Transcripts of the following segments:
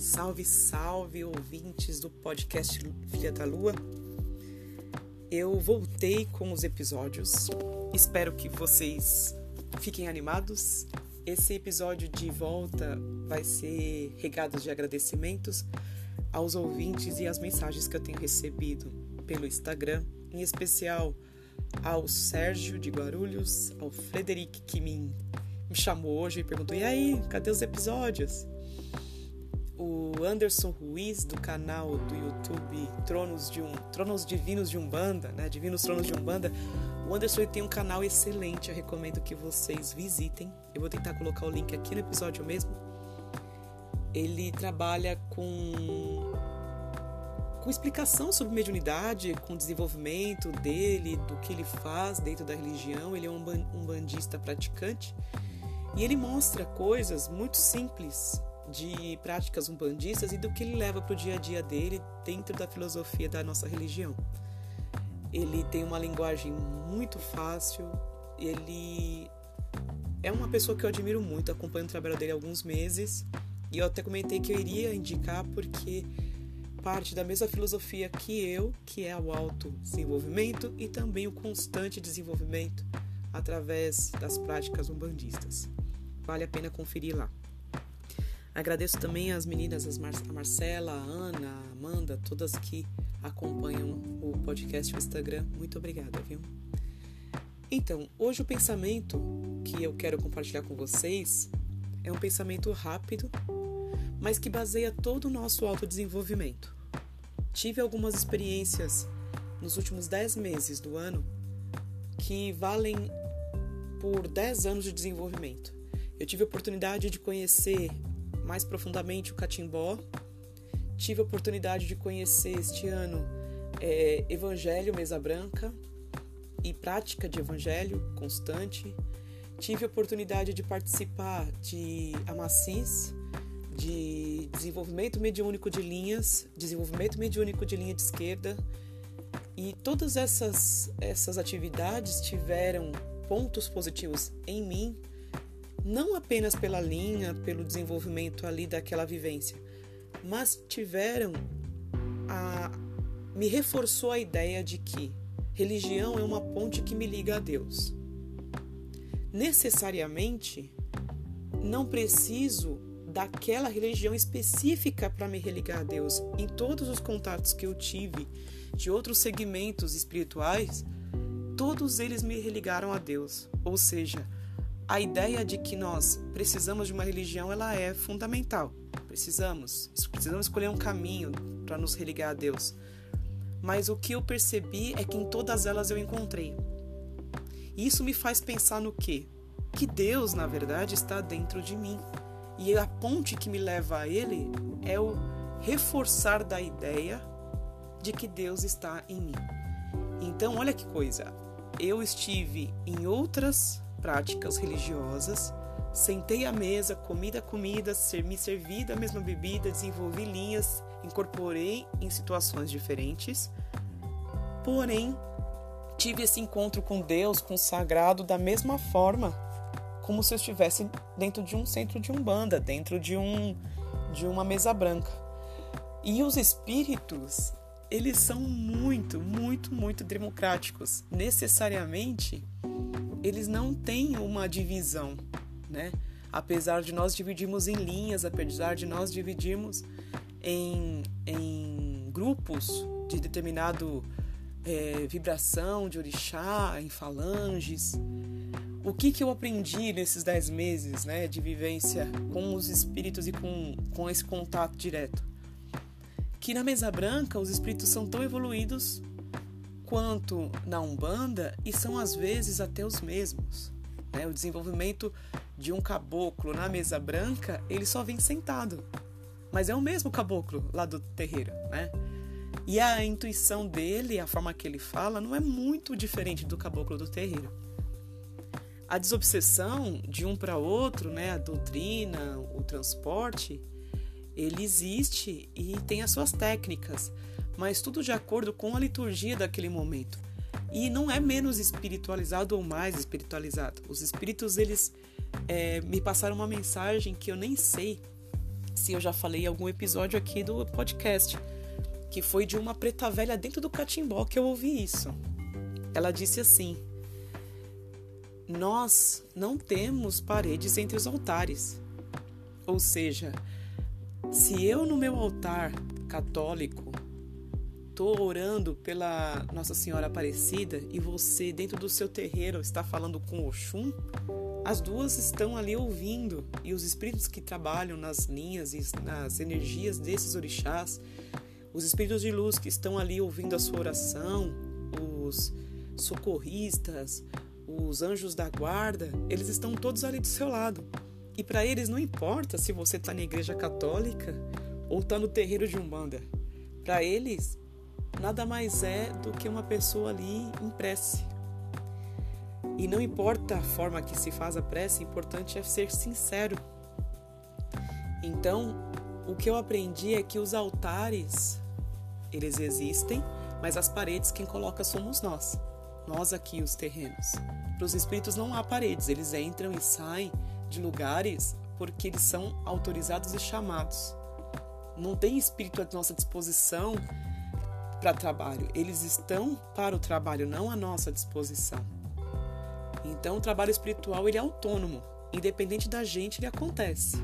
Salve, salve, ouvintes do podcast Filha da Lua. Eu voltei com os episódios. Espero que vocês fiquem animados. Esse episódio de volta vai ser regado de agradecimentos aos ouvintes e às mensagens que eu tenho recebido pelo Instagram, em especial ao Sérgio de Guarulhos, ao Frederic que me, me chamou hoje e perguntou: "E aí, cadê os episódios?" O Anderson Ruiz do canal do YouTube Tronos de um Tronos Divinos de Umbanda, né? Divinos Tronos de Umbanda. O Anderson tem um canal excelente, eu recomendo que vocês visitem. Eu vou tentar colocar o link aqui no episódio mesmo. Ele trabalha com com explicação sobre mediunidade, com desenvolvimento dele, do que ele faz dentro da religião. Ele é um bandista praticante e ele mostra coisas muito simples de práticas umbandistas e do que ele leva para o dia a dia dele dentro da filosofia da nossa religião. Ele tem uma linguagem muito fácil, ele é uma pessoa que eu admiro muito, acompanho o trabalho dele há alguns meses e eu até comentei que eu iria indicar porque parte da mesma filosofia que eu, que é o autodesenvolvimento e também o constante desenvolvimento através das práticas umbandistas. Vale a pena conferir lá. Agradeço também as meninas, as Mar a Marcela, a Ana, a Amanda, todas que acompanham o podcast no Instagram. Muito obrigada, viu? Então, hoje o pensamento que eu quero compartilhar com vocês é um pensamento rápido, mas que baseia todo o nosso autodesenvolvimento. Tive algumas experiências nos últimos 10 meses do ano que valem por 10 anos de desenvolvimento. Eu tive a oportunidade de conhecer mais profundamente o catimbó. Tive a oportunidade de conhecer este ano é, Evangelho Mesa Branca e prática de Evangelho constante. Tive a oportunidade de participar de Amacis, de desenvolvimento mediúnico de linhas, desenvolvimento mediúnico de linha de esquerda. E todas essas, essas atividades tiveram pontos positivos em mim não apenas pela linha, pelo desenvolvimento ali daquela vivência, mas tiveram a me reforçou a ideia de que religião é uma ponte que me liga a Deus. Necessariamente não preciso daquela religião específica para me religar a Deus. Em todos os contatos que eu tive de outros segmentos espirituais, todos eles me religaram a Deus. Ou seja, a ideia de que nós precisamos de uma religião ela é fundamental. Precisamos, precisamos escolher um caminho para nos religar a Deus. Mas o que eu percebi é que em todas elas eu encontrei. E isso me faz pensar no quê? Que Deus, na verdade, está dentro de mim. E a ponte que me leva a Ele é o reforçar da ideia de que Deus está em mim. Então, olha que coisa. Eu estive em outras práticas religiosas, sentei à mesa, comi da comida, ser, me servi da mesma bebida, desenvolvi linhas, incorporei em situações diferentes, porém tive esse encontro com Deus, com o sagrado, da mesma forma como se eu estivesse dentro de um centro de umbanda, dentro de um de uma mesa branca. E os espíritos, eles são muito, muito, muito democráticos. Necessariamente, eles não têm uma divisão, né? Apesar de nós dividirmos em linhas, apesar de nós dividirmos em, em grupos de determinado é, vibração de orixá, em falanges. O que, que eu aprendi nesses dez meses né, de vivência com os espíritos e com, com esse contato direto? Que na mesa branca os espíritos são tão evoluídos quanto na Umbanda e são às vezes até os mesmos. Né? O desenvolvimento de um caboclo na mesa branca, ele só vem sentado, mas é o mesmo caboclo lá do terreiro, né? E a intuição dele, a forma que ele fala, não é muito diferente do caboclo do terreiro. A desobsessão de um para outro, né, a doutrina, o transporte, ele existe e tem as suas técnicas mas tudo de acordo com a liturgia daquele momento. E não é menos espiritualizado ou mais espiritualizado. Os espíritos, eles é, me passaram uma mensagem que eu nem sei se eu já falei em algum episódio aqui do podcast, que foi de uma preta velha dentro do catimbó que eu ouvi isso. Ela disse assim: Nós não temos paredes entre os altares. Ou seja, se eu no meu altar católico estou orando pela Nossa Senhora Aparecida e você dentro do seu terreiro está falando com Oxum, as duas estão ali ouvindo e os espíritos que trabalham nas linhas e nas energias desses orixás, os espíritos de luz que estão ali ouvindo a sua oração, os socorristas, os anjos da guarda, eles estão todos ali do seu lado. E para eles não importa se você está na igreja católica ou está no terreiro de Umbanda. Para eles, nada mais é do que uma pessoa ali em prece. E não importa a forma que se faz a prece, importante é ser sincero. Então, o que eu aprendi é que os altares, eles existem, mas as paredes quem coloca somos nós. Nós aqui, os terrenos. Para os espíritos não há paredes, eles entram e saem de lugares porque eles são autorizados e chamados. Não tem espírito à nossa disposição para trabalho, eles estão para o trabalho, não à nossa disposição. Então, o trabalho espiritual ele é autônomo, independente da gente, ele acontece.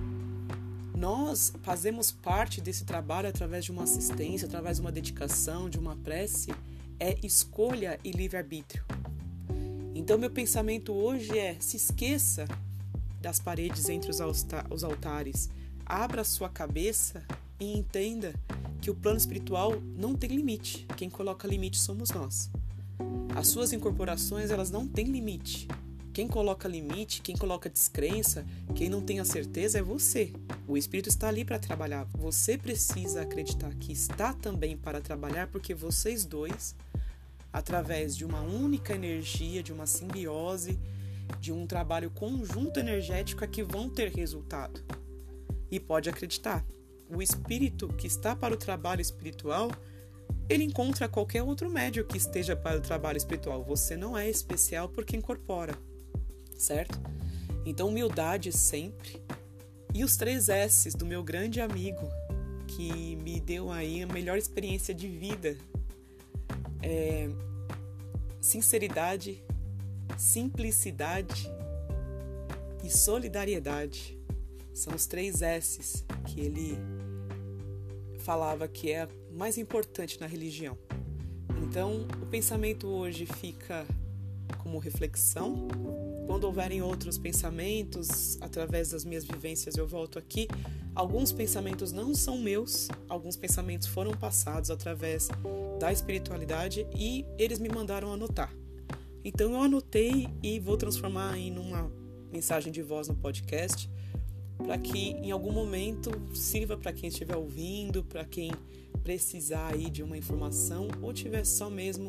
Nós fazemos parte desse trabalho através de uma assistência, através de uma dedicação, de uma prece, é escolha e livre-arbítrio. Então, meu pensamento hoje é: se esqueça das paredes entre os altares, abra sua cabeça e entenda que o plano espiritual não tem limite. Quem coloca limite somos nós. As suas incorporações, elas não têm limite. Quem coloca limite, quem coloca descrença, quem não tem a certeza é você. O espírito está ali para trabalhar. Você precisa acreditar que está também para trabalhar, porque vocês dois, através de uma única energia, de uma simbiose, de um trabalho conjunto energético, é que vão ter resultado. E pode acreditar, o espírito que está para o trabalho espiritual, ele encontra qualquer outro médio que esteja para o trabalho espiritual. Você não é especial porque incorpora, certo? Então, humildade sempre. E os três S's do meu grande amigo, que me deu aí a melhor experiência de vida. É sinceridade, simplicidade e solidariedade. São os três S's que ele falava que é mais importante na religião. Então, o pensamento hoje fica como reflexão. Quando houverem outros pensamentos, através das minhas vivências, eu volto aqui. Alguns pensamentos não são meus, alguns pensamentos foram passados através da espiritualidade e eles me mandaram anotar. Então eu anotei e vou transformar em uma mensagem de voz no podcast para que em algum momento sirva para quem estiver ouvindo, para quem precisar aí de uma informação ou tiver só mesmo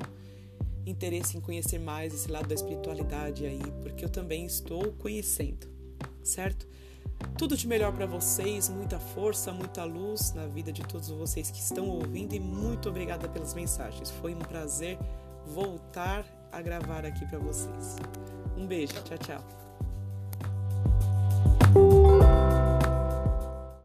interesse em conhecer mais esse lado da espiritualidade aí, porque eu também estou conhecendo, certo? Tudo de melhor para vocês, muita força, muita luz na vida de todos vocês que estão ouvindo e muito obrigada pelas mensagens. Foi um prazer voltar a gravar aqui para vocês. Um beijo, tchau, tchau.